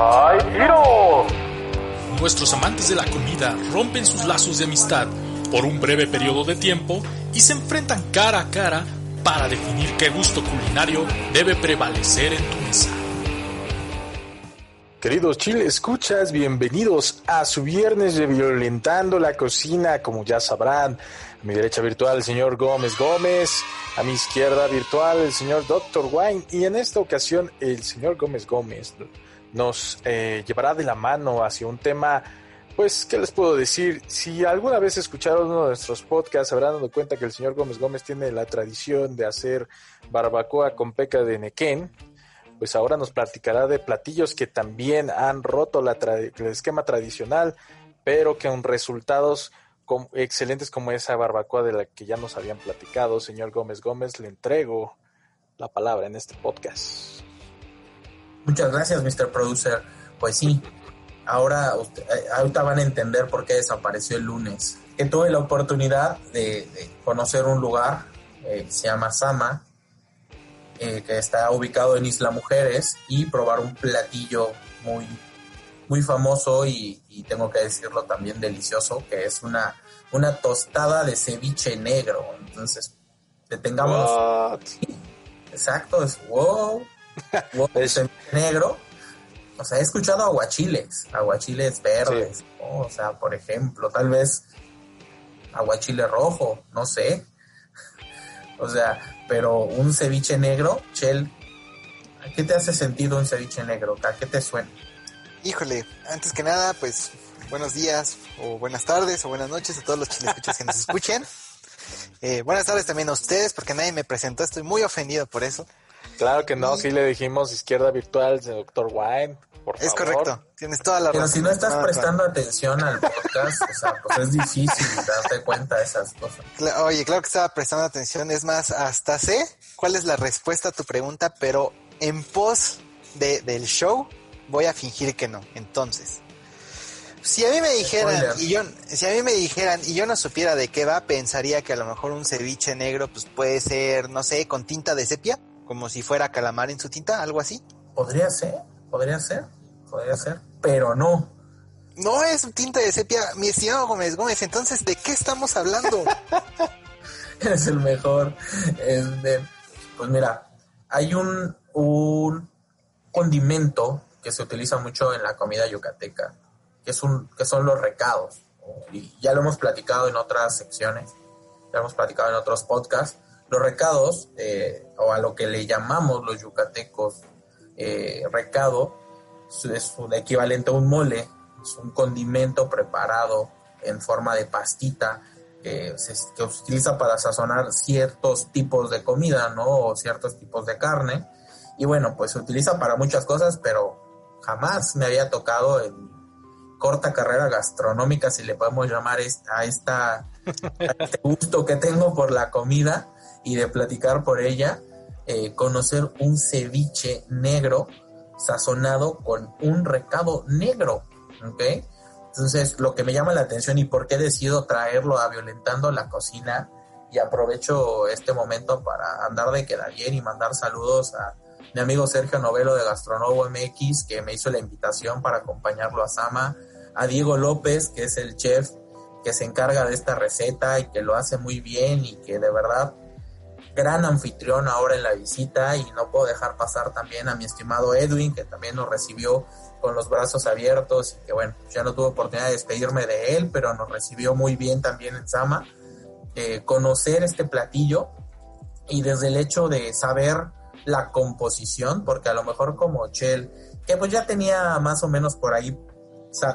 ¡Hay tiro! Nuestros amantes de la comida rompen sus lazos de amistad por un breve periodo de tiempo y se enfrentan cara a cara para definir qué gusto culinario debe prevalecer en tu mesa. Queridos Chile escuchas, bienvenidos a su viernes de Violentando la Cocina, como ya sabrán. A mi derecha virtual el señor Gómez Gómez, a mi izquierda virtual el señor Dr. Wine y en esta ocasión el señor Gómez Gómez nos eh, llevará de la mano hacia un tema, pues, ¿qué les puedo decir? Si alguna vez escucharon uno de nuestros podcasts, habrán dado cuenta que el señor Gómez Gómez tiene la tradición de hacer barbacoa con peca de nequén, pues ahora nos platicará de platillos que también han roto la el esquema tradicional, pero que con resultados excelentes como esa barbacoa de la que ya nos habían platicado. Señor Gómez Gómez, le entrego la palabra en este podcast. Muchas gracias, Mr. Producer. Pues sí, ahora usted, eh, ahorita van a entender por qué desapareció el lunes. Que tuve la oportunidad de, conocer un lugar, eh, se llama Sama, eh, que está ubicado en Isla Mujeres, y probar un platillo muy, muy famoso y, tengo que decirlo también delicioso, que es una, una tostada de ceviche negro. Entonces, detengamos. Exacto, es wow. Ceviche negro. O sea, he escuchado aguachiles, aguachiles verdes, o sea, por ejemplo, tal vez aguachile rojo, no sé. o sea, pero un ceviche negro, Chel, ¿a qué te hace sentido un ceviche negro? ¿A qué te suena? Híjole, antes que nada, pues buenos días o buenas tardes o buenas noches a todos los escuchas que nos escuchen. Eh, buenas tardes también a ustedes porque nadie me presentó, estoy muy ofendido por eso. Claro que no, sí le dijimos izquierda virtual, doctor Wine, por favor. Es correcto, tienes toda la razón. Pero si no estás prestando atención al podcast, o sea, pues es difícil darte cuenta de esas cosas. Oye, claro que estaba prestando atención, es más, hasta sé cuál es la respuesta a tu pregunta, pero en pos de, del show voy a fingir que no. Entonces, si a mí me dijeran y yo si a mí me dijeran y yo no supiera de qué va, pensaría que a lo mejor un ceviche negro pues puede ser, no sé, con tinta de sepia, como si fuera calamar en su tinta, algo así. Podría ser, podría ser, podría ser, pero no. No es tinta de sepia, mi estimado Gómez Gómez, entonces ¿de qué estamos hablando? es el mejor. pues mira, hay un, un condimento que se utiliza mucho en la comida yucateca, que, es un, que son los recados. Y ya lo hemos platicado en otras secciones, ya lo hemos platicado en otros podcasts. Los recados, eh, o a lo que le llamamos los yucatecos eh, recado, es un equivalente a un mole, es un condimento preparado en forma de pastita que se, que utiliza para sazonar ciertos tipos de comida, ¿no? O ciertos tipos de carne. Y bueno, pues se utiliza para muchas cosas, pero jamás me había tocado en corta carrera gastronómica, si le podemos llamar a, esta, este gusto que tengo por la comida y de platicar por ella, eh, conocer un ceviche negro sazonado con un recado negro, ¿ok? Entonces, lo que me llama la atención y por qué decido traerlo a Violentando la Cocina, y aprovecho este momento para andar de quedar bien y mandar saludos a mi amigo Sergio Novelo de Gastronovo MX, que me hizo la invitación para acompañarlo a Sama, a Diego López, que es el chef que se encarga de esta receta y que lo hace muy bien y que de verdad gran anfitrión ahora en la visita y no puedo dejar pasar también a mi estimado Edwin que también nos recibió con los brazos abiertos y que bueno, ya no tuve oportunidad de despedirme de él, pero nos recibió muy bien también en Sama. Eh, conocer este platillo y desde el hecho de saber la composición, porque a lo mejor como Chell, que pues ya tenía más o menos por ahí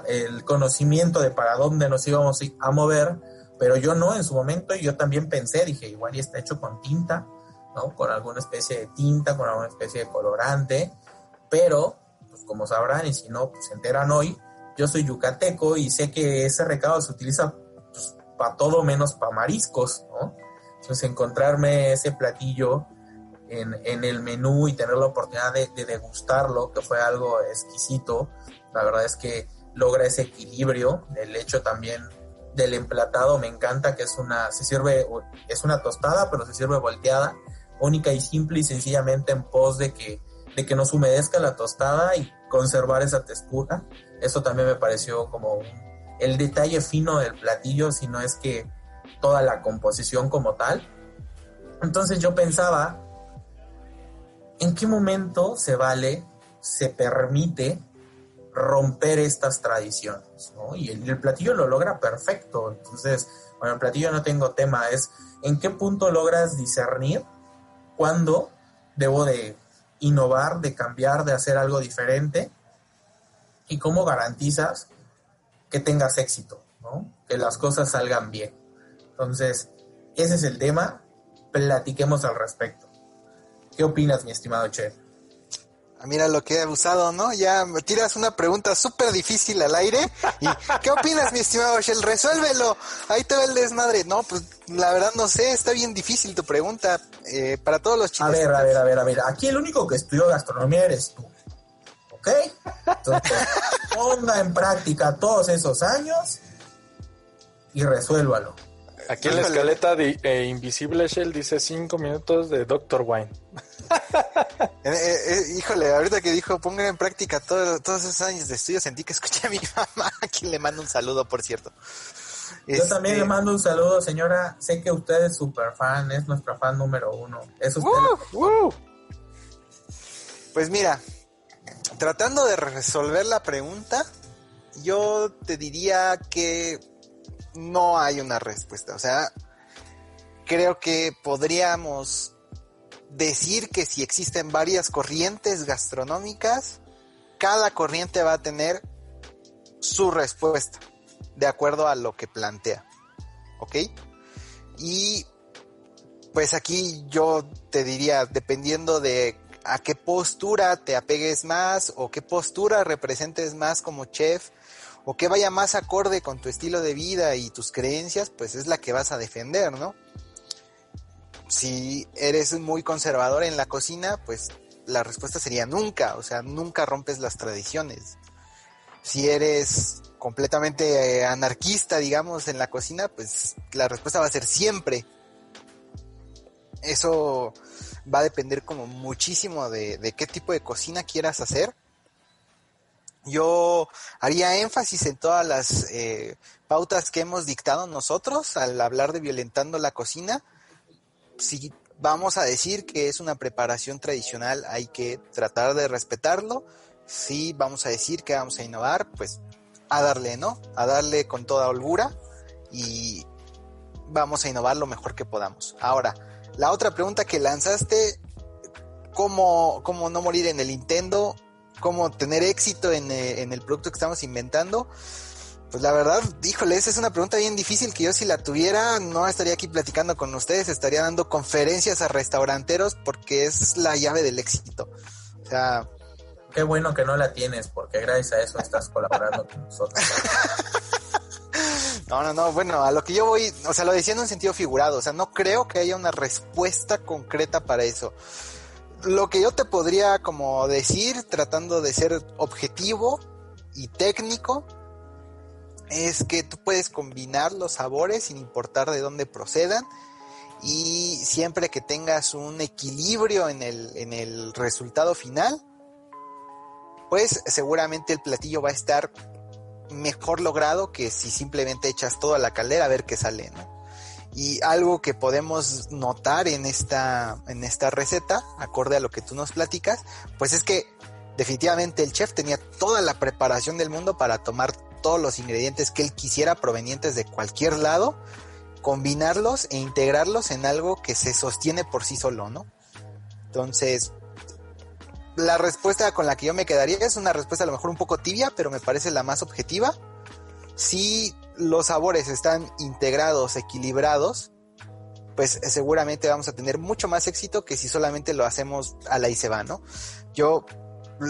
el conocimiento de para dónde nos íbamos a mover, pero yo no en su momento, y yo también pensé, dije, igual y está hecho con tinta, ¿no? Con alguna especie de tinta, con alguna especie de colorante, pero, pues como sabrán, y si no, pues se enteran hoy, yo soy yucateco y sé que ese recado se utiliza pues, para todo menos para mariscos, ¿no? Entonces encontrarme ese platillo en, el menú y tener la oportunidad de, degustarlo, que fue algo exquisito. La verdad es que logra ese equilibrio. El hecho también del emplatado me encanta, que es una, se sirve, es una tostada, pero se sirve volteada, única y simple y sencillamente en pos de que de que nos humedezca la tostada y conservar esa textura. Eso también me pareció como el detalle fino del platillo, si no es que toda la composición como tal. Entonces yo pensaba, ¿en qué momento se vale, se permite romper estas tradiciones? Y el, platillo lo logra perfecto. Entonces, bueno, el platillo no tengo tema, es en qué punto logras discernir cuándo debo de innovar, de cambiar, de hacer algo diferente y cómo garantizas que tengas éxito, que las cosas salgan bien. Entonces, ese es el tema, platiquemos al respecto. ¿Qué opinas, mi estimado chef? Ah, mira lo que he abusado, ¿no? Ya me tiras una pregunta súper difícil al aire. Y, ¿Qué opinas, mi estimado Shell? Resuélvelo. Ahí te va el desmadre. No, pues la verdad no sé, está bien difícil tu pregunta. Eh, para todos los chicos. A ver, a ver, a ver, a ver. Aquí el único que estudió gastronomía eres tú. ¿Ok? Entonces, ponga en práctica todos esos años y resuélvalo. Aquí en la escaleta de eh, Invisible Shell dice 5 minutos de Doctor Wine. Eh, eh, híjole, ahorita que dijo pongan en práctica todos esos años de estudio, sentí que escuché a mi mamá, a quien le mando un saludo, por cierto. Yo también le este, mando un saludo, señora. Sé que usted es súper fan, es nuestra fan número uno. Es usted. Pues mira, tratando de resolver la pregunta, yo te diría que no hay una respuesta. O sea, creo que podríamos decir que si existen varias corrientes gastronómicas, cada corriente va a tener su respuesta de acuerdo a lo que plantea. ¿Ok? Y pues aquí yo te diría, dependiendo de a qué postura te apegues más o qué postura representes más como chef, o que vaya más acorde con tu estilo de vida y tus creencias, pues es la que vas a defender, ¿no? Si eres muy conservador en la cocina, pues la respuesta sería nunca, o sea, nunca rompes las tradiciones. Si eres completamente eh, anarquista, digamos, en la cocina, pues la respuesta va a ser siempre. Eso va a depender como muchísimo de, de qué tipo de cocina quieras hacer yo haría énfasis en todas las eh, pautas que hemos dictado nosotros al hablar de violentando la cocina. Si vamos a decir que es una preparación tradicional, hay que tratar de respetarlo. Si vamos a decir que vamos a innovar, pues a darle, ¿no? A darle con toda holgura y vamos a innovar lo mejor que podamos. Ahora, la otra pregunta que lanzaste, ¿cómo, cómo no morir en el Nintendo? Cómo tener éxito eh, en, el producto que estamos inventando. Pues la verdad, híjole, esa es una pregunta bien difícil que yo si la tuviera no estaría aquí platicando con ustedes, estaría dando conferencias a restauranteros porque es la llave del éxito. O sea... Qué bueno que no la tienes porque gracias a eso estás colaborando con nosotros. No, no, no, bueno, a lo que yo voy, o sea, lo decía en un sentido figurado, o sea, no creo que haya una respuesta concreta para eso lo que yo te podría como decir, tratando de ser objetivo y técnico, es que tú puedes combinar los sabores sin importar de dónde procedan y siempre que tengas un equilibrio en el, en el resultado final, pues seguramente el platillo va a estar mejor logrado que si simplemente echas todo a la caldera a ver qué sale, ¿no? Y algo que podemos notar en esta, en esta receta, acorde a lo que tú nos platicas, pues es que definitivamente el chef tenía toda la preparación del mundo para tomar todos los ingredientes que él quisiera provenientes de cualquier lado, combinarlos e integrarlos en algo que se sostiene por sí solo, ¿no? Entonces, la respuesta con la que yo me quedaría es una respuesta a lo mejor un poco tibia, pero me parece la más objetiva. Si los sabores están integrados, equilibrados, pues seguramente vamos a tener mucho más éxito que si solamente lo hacemos a la y se va, ¿no? Yo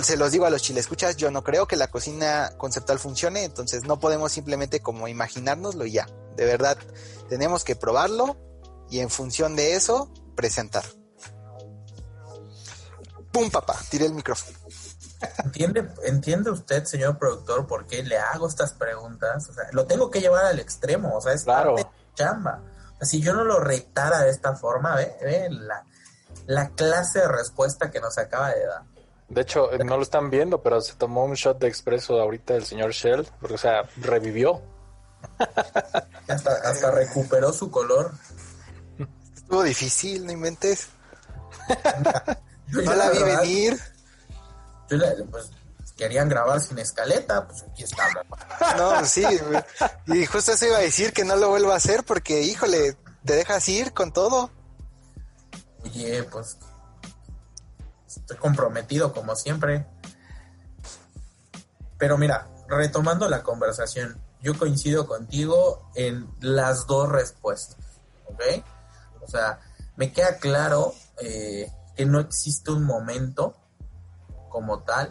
se los digo a los chilescuchas, yo no creo que la cocina conceptual funcione, entonces no podemos simplemente como imaginárnoslo y ya. De verdad, tenemos que probarlo y en función de eso, presentar. ¡Pum, papá! Tiré el micrófono. ¿Entiende, ¿Entiende usted, señor productor, por qué le hago estas preguntas? O sea, lo tengo que llevar al extremo, o sea, es claro. chamba. si yo no lo retara de esta forma, ve, ve la, la clase de respuesta que nos acaba de dar. De hecho, no lo están viendo, pero se tomó un shot de expreso ahorita el señor Shell, porque, o sea, revivió. Hasta, hasta recuperó su color. Estuvo difícil, no inventes. Yo No la vi venir. Yo pues, querían grabar sin escaleta, pues aquí estamos. No, sí. Y justo eso iba a decir que no lo vuelvo a hacer porque, híjole, te dejas ir con todo. Oye, pues estoy comprometido como siempre. Pero mira, retomando la conversación, yo coincido contigo en las dos respuestas, ¿ok? O sea, me queda claro eh, que no existe un momento como tal.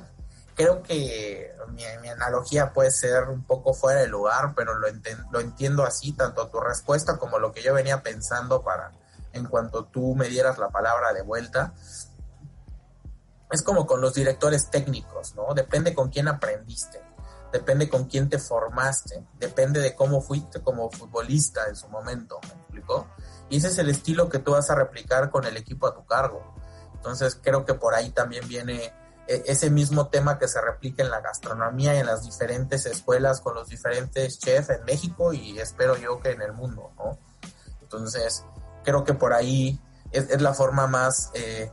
Creo que mi, mi analogía puede ser un poco fuera de lugar, pero lo, enten- lo entiendo así, tanto tu respuesta como lo que yo venía pensando para en cuanto tú me dieras la palabra de vuelta. Es como con los directores técnicos, ¿no? Depende con quién aprendiste, depende con quién te formaste, depende de cómo fuiste como futbolista en su momento, ¿me explicó? Y ese es el estilo que tú vas a replicar con el equipo a tu cargo. Entonces creo que por ahí también viene ese mismo tema que se replica en la gastronomía y en las diferentes escuelas con los diferentes chefs en México y espero yo que en el mundo, ¿no? Entonces creo que por ahí es, la forma más eh,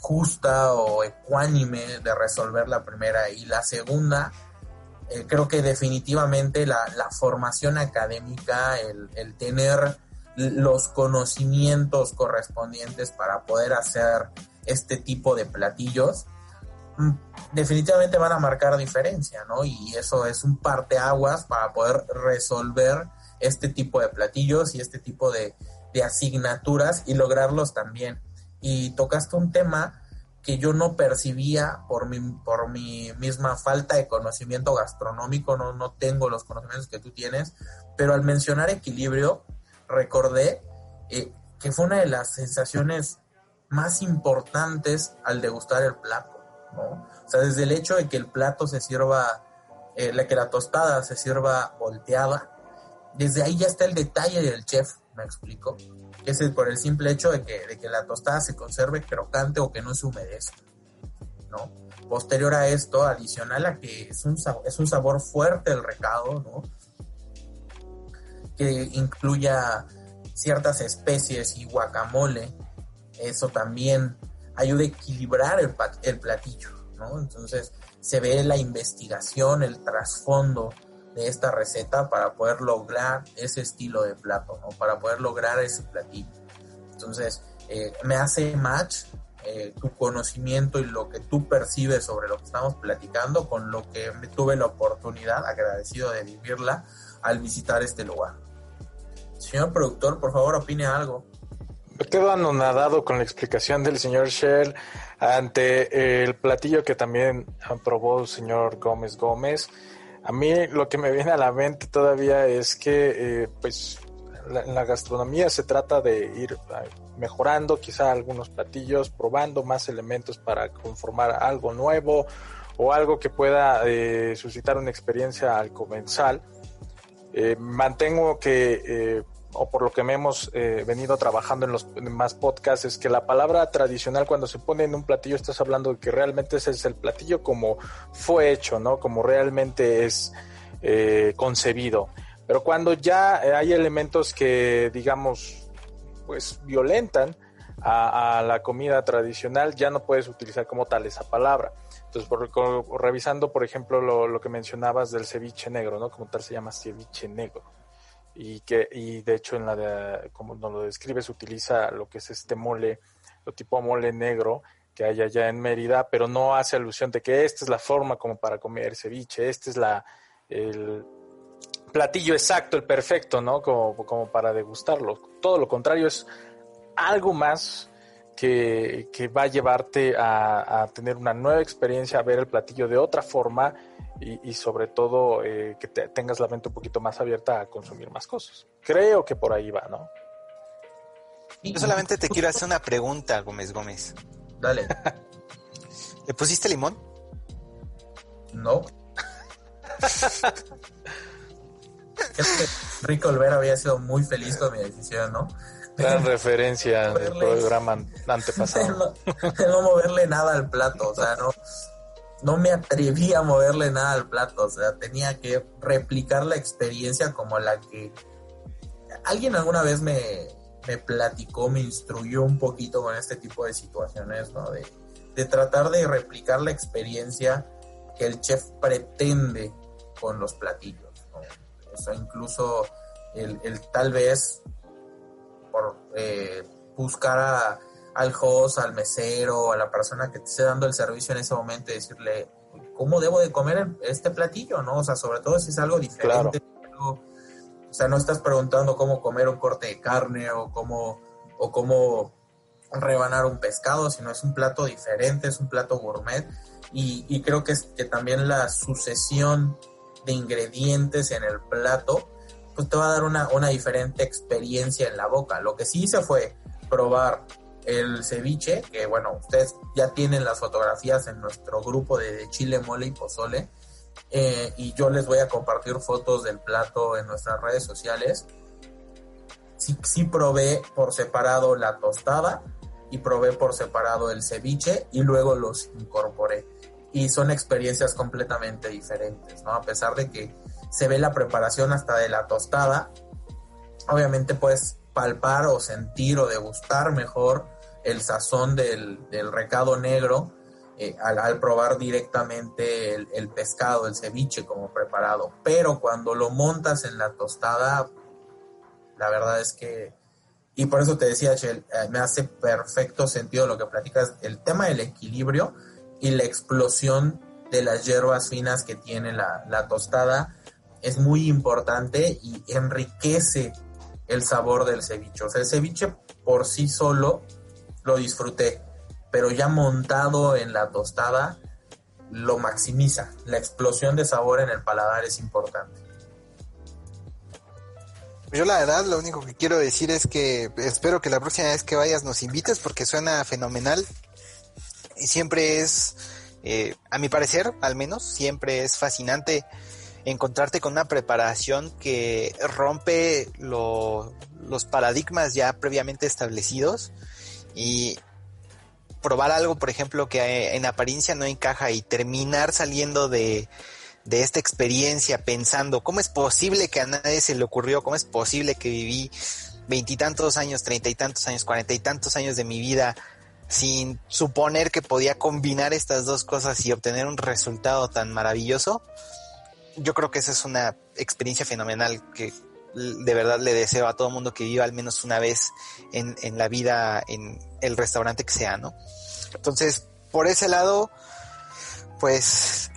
justa o ecuánime de resolver la primera y la segunda eh, creo que definitivamente la, la formación académica el, tener los conocimientos correspondientes para poder hacer este tipo de platillos definitivamente van a marcar diferencia, ¿no? Y eso es un parteaguas para poder resolver este tipo de platillos y este tipo de, de asignaturas y lograrlos también. Y tocaste un tema que yo no percibía por mi, por mi misma falta de conocimiento gastronómico, no, no tengo los conocimientos que tú tienes, pero al mencionar equilibrio, recordé eh, que fue una de las sensaciones más importantes al degustar el plato, O sea, desde el hecho de que el plato se sirva, eh, la que la tostada se sirva volteada, desde ahí ya está el detalle del chef, me explico. Que es por el simple hecho de que, de que la tostada se conserve crocante o que no se humedezca, ¿no? Posterior a esto, adicional a que es un, es un sabor fuerte el recado, ¿no? Que incluya ciertas especies y guacamole, eso también ayuda a equilibrar el, el platillo, ¿no? Entonces se ve la investigación, el trasfondo de esta receta para poder lograr ese estilo de plato, ¿no? Para poder lograr ese platillo. Entonces, eh, me hace match eh, tu conocimiento y lo que tú percibes sobre lo que estamos platicando con lo que tuve la oportunidad, agradecido de vivirla, al visitar este lugar. Señor productor, por favor, opine algo. Me quedo anonadado con la explicación del señor Shell ante el platillo que también aprobó el señor Gómez Gómez. A mí lo que me viene a la mente todavía es que, eh, pues, la, la gastronomía se trata de ir eh, mejorando quizá algunos platillos, probando más elementos para conformar algo nuevo o algo que pueda eh, suscitar una experiencia al comensal. Mantengo que, o por lo que me hemos eh, venido trabajando en los demás podcasts, es que la palabra tradicional cuando se pone en un platillo estás hablando de que realmente ese es el platillo como fue hecho, ¿no? Como realmente es eh, concebido. Pero cuando ya eh, hay elementos que, digamos, pues violentan a, la comida tradicional, ya no puedes utilizar como tal esa palabra. Entonces, por, revisando, por ejemplo, lo, lo que mencionabas del ceviche negro, ¿no? Como tal se llama ceviche negro. Y que, y de hecho, en la de, como nos lo describes, utiliza lo que es este mole, lo tipo mole negro que hay allá en Mérida, pero no hace alusión de que esta es la forma como para comer ceviche, este es la, el platillo exacto, el perfecto, ¿no? Como, como para degustarlo. Todo lo contrario, es algo más que, que va a llevarte a, a tener una nueva experiencia, a ver el platillo de otra forma y, y sobre todo eh, que te- tengas la mente un poquito más abierta a consumir más cosas. Creo que por ahí va, ¿no? Yo solamente te quiero hacer una pregunta, Gómez Gómez. Dale. ¿Le pusiste limón? No. Creo que Rico Olvera había sido muy feliz con mi decisión, ¿no? Gran referencia del programa antepasado. no, no moverle nada al plato, o sea, no, no me atreví a moverle nada al plato, o sea, tenía que replicar la experiencia como la que alguien alguna vez me, me platicó, me instruyó un poquito con este tipo de situaciones, ¿no? De, de tratar de replicar la experiencia que el chef pretende con los platillos, ¿no? O sea, incluso el, el tal vez por eh, buscar a al host, al mesero, a la persona que te esté dando el servicio en ese momento y decirle, ¿cómo debo de comer este platillo? ¿no? O sea, sobre todo si es algo diferente. o sea, no estás preguntando cómo comer un corte de carne o cómo, o cómo rebanar un pescado, sino es un plato diferente, es un plato gourmet. Y, creo que, es, que también la sucesión de ingredientes en el plato, pues te va a dar una, una diferente experiencia en la boca. Lo que sí hice fue probar el ceviche, que bueno, ustedes ya tienen las fotografías en nuestro grupo de chile, mole y pozole. Eh, y yo les voy a compartir fotos del plato en nuestras redes sociales. Sí, sí probé por separado la tostada y probé por separado el ceviche y luego los incorporé. Y son experiencias completamente diferentes, ¿no? A pesar de que se ve la preparación hasta de la tostada, obviamente puedes palpar o sentir o degustar mejor el sazón del, recado negro eh, al, probar directamente el, pescado, el ceviche como preparado. Pero cuando lo montas en la tostada, la verdad es que, y por eso te decía, Chel, eh, me hace perfecto sentido lo que platicas, el tema del equilibrio y la explosión de las hierbas finas que tiene la, la tostada es muy importante y enriquece el sabor del ceviche. O sea, el ceviche por sí solo lo disfruté, pero ya montado en la tostada lo maximiza. La explosión de sabor en el paladar es importante. Yo la verdad lo único que quiero decir es que espero que la próxima vez que vayas nos invites porque suena fenomenal y siempre es, eh, a mi parecer al menos, siempre es fascinante encontrarte con una preparación que rompe los paradigmas ya previamente establecidos y probar algo, por ejemplo, que en apariencia no encaja y terminar saliendo de, esta experiencia pensando cómo es posible que a nadie se le ocurrió, cómo es posible que viví veintitantos años, treinta y tantos años, cuarenta y tantos años de mi vida sin suponer que podía combinar estas dos cosas y obtener un resultado tan maravilloso, yo creo que esa es una experiencia fenomenal que de verdad le deseo a todo mundo que viva al menos una vez en, en la vida en el restaurante que sea, ¿no? Entonces, por ese lado, pues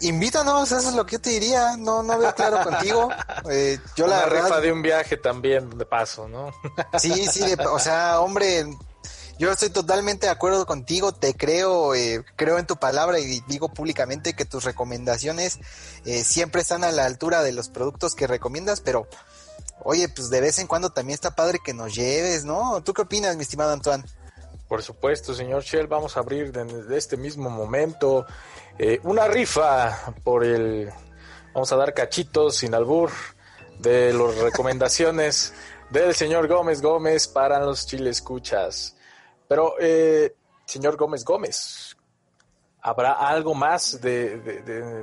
invítanos, eso es lo que yo te diría, no, no veo claro contigo. Eh, yo la rifa de un viaje también, de paso, ¿no? sí, sí, o sea, hombre, yo estoy totalmente de acuerdo contigo, te creo, eh, creo en tu palabra y digo públicamente que tus recomendaciones eh, siempre están a la altura de los productos que recomiendas, pero oye, pues de vez en cuando también está padre que nos lleves, ¿no? ¿Tú qué opinas, mi estimado Antoine? Por supuesto, señor Shell, vamos a abrir desde este mismo momento eh, una rifa por el... Vamos a dar cachitos sin albur de las recomendaciones del señor Gómez Gómez para los chile escuchas. Pero, eh, señor Gómez Gómez, ¿Habrá algo más de,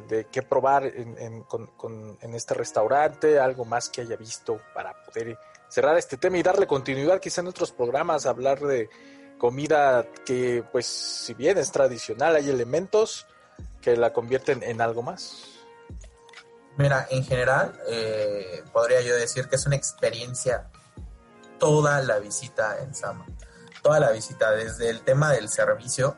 de, qué probar en, en, este restaurante? ¿Algo más que haya visto para poder cerrar este tema y darle continuidad quizá en otros programas? Hablar de comida que, pues, si bien es tradicional, hay elementos que la convierten en algo más. Mira, en general, eh, podría yo decir que es una experiencia toda la visita en Sama. Toda la visita, desde el tema del servicio,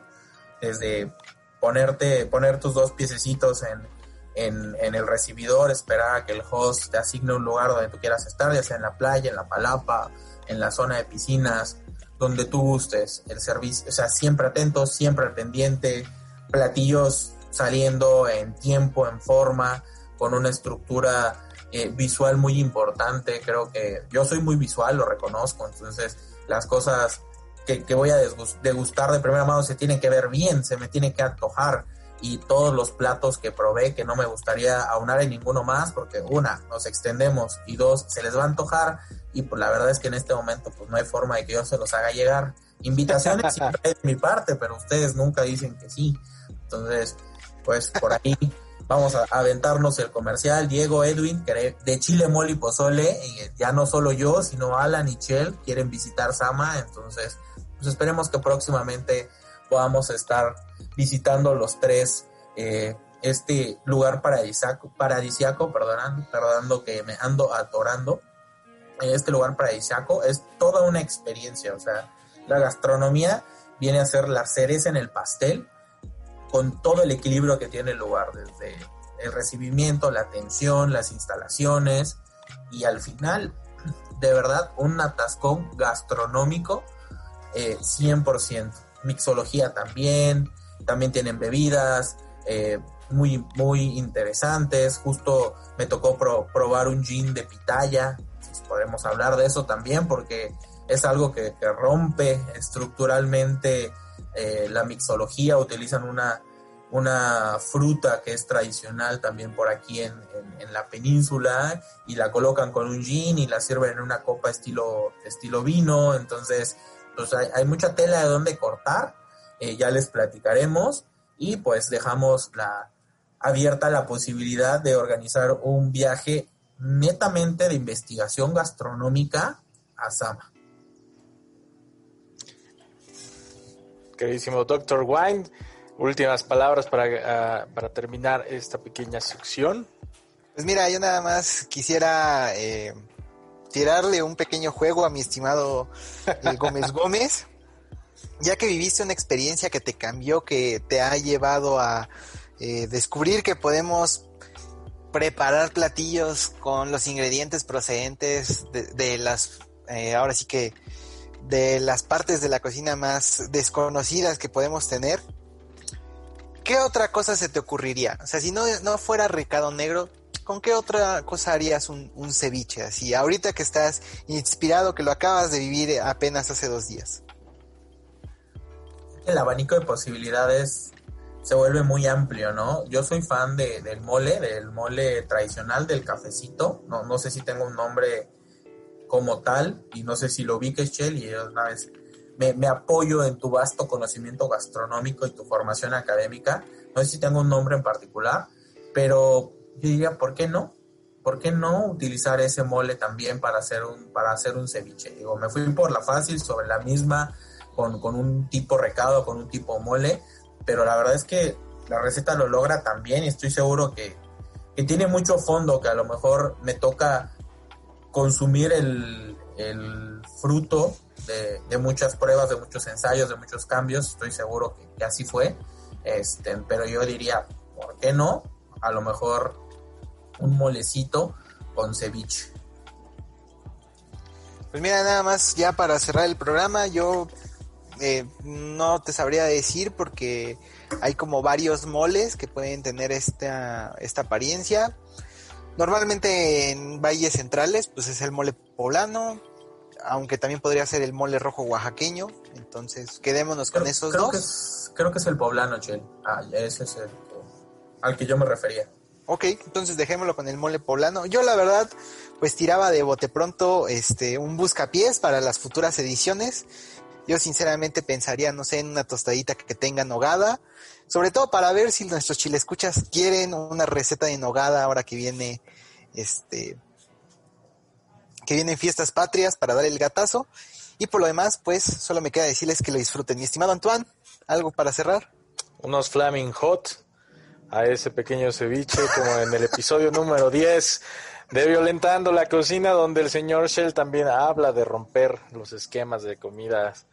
desde ponerte, poner tus dos piececitos en, en, el recibidor, esperar a que el host te asigne un lugar donde tú quieras estar, ya sea en la playa, en la palapa, en la zona de piscinas, donde tú gustes. El servicio, o sea, siempre atento, siempre pendiente, platillos saliendo en tiempo, en forma, con una estructura eh, visual muy importante. Creo que yo soy muy visual, lo reconozco, entonces las cosas que, voy a degustar de primera mano se tienen que ver bien, se me tiene que antojar y todos los platos que probé, que no me gustaría aunar en ninguno más, porque una, nos extendemos y dos, se les va a antojar y pues la verdad es que en este momento pues no hay forma de que yo se los haga llegar. Invitaciones siempre de mi parte, pero ustedes nunca dicen que sí. Entonces, pues por ahí vamos a aventarnos el comercial. Diego, Edwin, de Chile, Mole y Pozole, y ya no solo yo, sino Alan y Chell quieren visitar Sama, entonces pues esperemos que próximamente podamos estar visitando los tres eh, este lugar paradisiaco, paradisiaco perdonando, perdonando que me ando atorando, este lugar paradisiaco es toda una experiencia, o sea, la gastronomía viene a ser la cereza en el pastel con todo el equilibrio que tiene el lugar, desde el recibimiento, la atención, las instalaciones y al final, de verdad, un atascón gastronómico eh, 100%. Mixología también, también tienen bebidas eh, muy, muy interesantes. Justo me tocó probar un gin de pitaya, podemos hablar de eso también, porque es algo que, que rompe estructuralmente eh, la mixología, utilizan una, una fruta que es tradicional también por aquí en, en, la península y la colocan con un gin y la sirven en una copa estilo, estilo vino, entonces pues hay, hay mucha tela de donde cortar, eh, ya les platicaremos y pues dejamos la, abierta la posibilidad de organizar un viaje netamente de investigación gastronómica a Sama. queridísimo Dr. Wine. Últimas palabras para, ah, para terminar esta pequeña sección. Pues mira, yo nada más quisiera eh, tirarle un pequeño juego a mi estimado eh, Gómez Gómez, ya que viviste una experiencia que te cambió, que te ha llevado a eh, descubrir que podemos preparar platillos con los ingredientes procedentes de, las, ahora sí que de las partes de la cocina más desconocidas que podemos tener, ¿qué otra cosa se te ocurriría? O sea, si no, no fuera recado negro, ¿con qué otra cosa harías un, ceviche? Así, ahorita que estás inspirado, que lo acabas de vivir apenas hace dos días. El abanico de posibilidades se vuelve muy amplio, ¿no? Yo soy fan de, del mole, del mole tradicional, del cafecito. No, no sé si tengo un nombre como tal, y no sé si lo vi que Shell, y una vez me, apoyo en tu vasto conocimiento gastronómico y tu formación académica. No sé si tengo un nombre en particular, pero yo diría, ¿por qué no? ¿Por qué no utilizar ese mole también para hacer un, para hacer un ceviche? Digo, me fui por la fácil sobre la misma, con, con un tipo recado, con un tipo mole, pero la verdad es que la receta lo logra también y estoy seguro que, que tiene mucho fondo, que a lo mejor me toca consumir el, el fruto de, de, muchas pruebas, de muchos ensayos, de muchos cambios, estoy seguro que, que, así fue, este, pero yo diría, ¿por qué no? A lo mejor un molecito con ceviche. Pues mira, nada más ya para cerrar el programa, yo eh, no te sabría decir porque hay como varios moles que pueden tener esta, esta apariencia. Normalmente en valles centrales, pues es el mole poblano, aunque también podría ser el mole rojo oaxaqueño. Entonces, quedémonos creo, con esos creo dos. Que es, creo que es el poblano, Chel. Ah, ese es el al que yo me refería. Ok, entonces dejémoslo con el mole poblano. Yo la verdad, pues tiraba de bote pronto este un buscapiés para las futuras ediciones. Yo sinceramente pensaría, no sé, en una tostadita que tenga nogada, sobre todo para ver si nuestros chilescuchas quieren una receta de nogada ahora que viene este que vienen fiestas patrias para dar el gatazo. Y por lo demás pues solo me queda decirles que lo disfruten. Mi estimado Antoine algo para cerrar unos flaming hot a ese pequeño ceviche como en el episodio número 10 de Violentando la Cocina donde el señor Shell también habla de romper los esquemas de comidas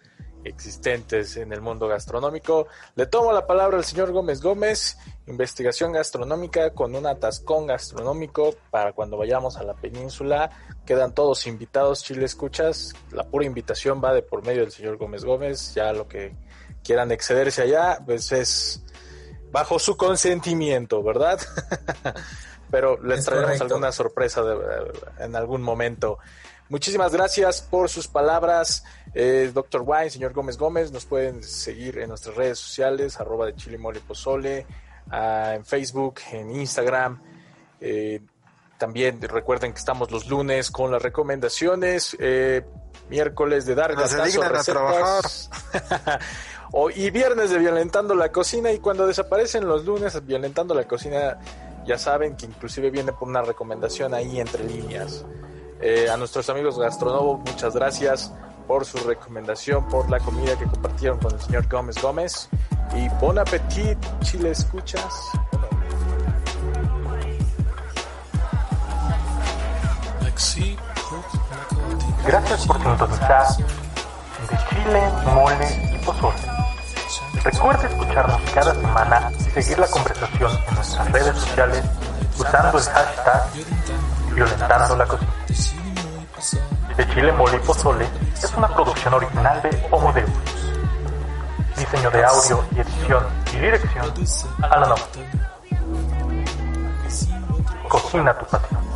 existentes en el mundo gastronómico. Le tomo la palabra al señor Gómez Gómez, investigación gastronómica con un atascón gastronómico para cuando vayamos a la península. Quedan todos invitados, Chile Escuchas. La pura invitación va de por medio del señor Gómez Gómez. Ya lo que quieran excederse allá, pues es bajo su consentimiento, ¿verdad? Pero les es traeremos alguna sorpresa de, en algún momento. Muchísimas gracias por sus palabras, eh, Doctor Wine, señor Gómez Gómez. Nos pueden seguir en nuestras redes sociales, arroba de Chile Mole Pozole, ah, en Facebook, en Instagram. Eh, también recuerden que estamos los lunes con las recomendaciones, eh, miércoles de dar No se gatazo, dignan a recetas. O- y viernes de Violentando la Cocina y cuando desaparecen los lunes Violentando la Cocina ya saben que inclusive viene por una recomendación ahí entre líneas. Eh, a nuestros amigos Gastronovo, muchas gracias por su recomendación, por la comida que compartieron con el señor Gómez Gómez. Y bon appetit, Chile escuchas. Gracias por sintonizar de Chile, Mole y Pozole. Recuerda escucharnos cada semana y seguir la conversación en nuestras redes sociales usando el hashtag Violentando la Cocina. De Chile, Mole y Pozole es una producción original de Homo Deus. Diseño de audio y edición y dirección Alan Ock. Cocina tu pasión.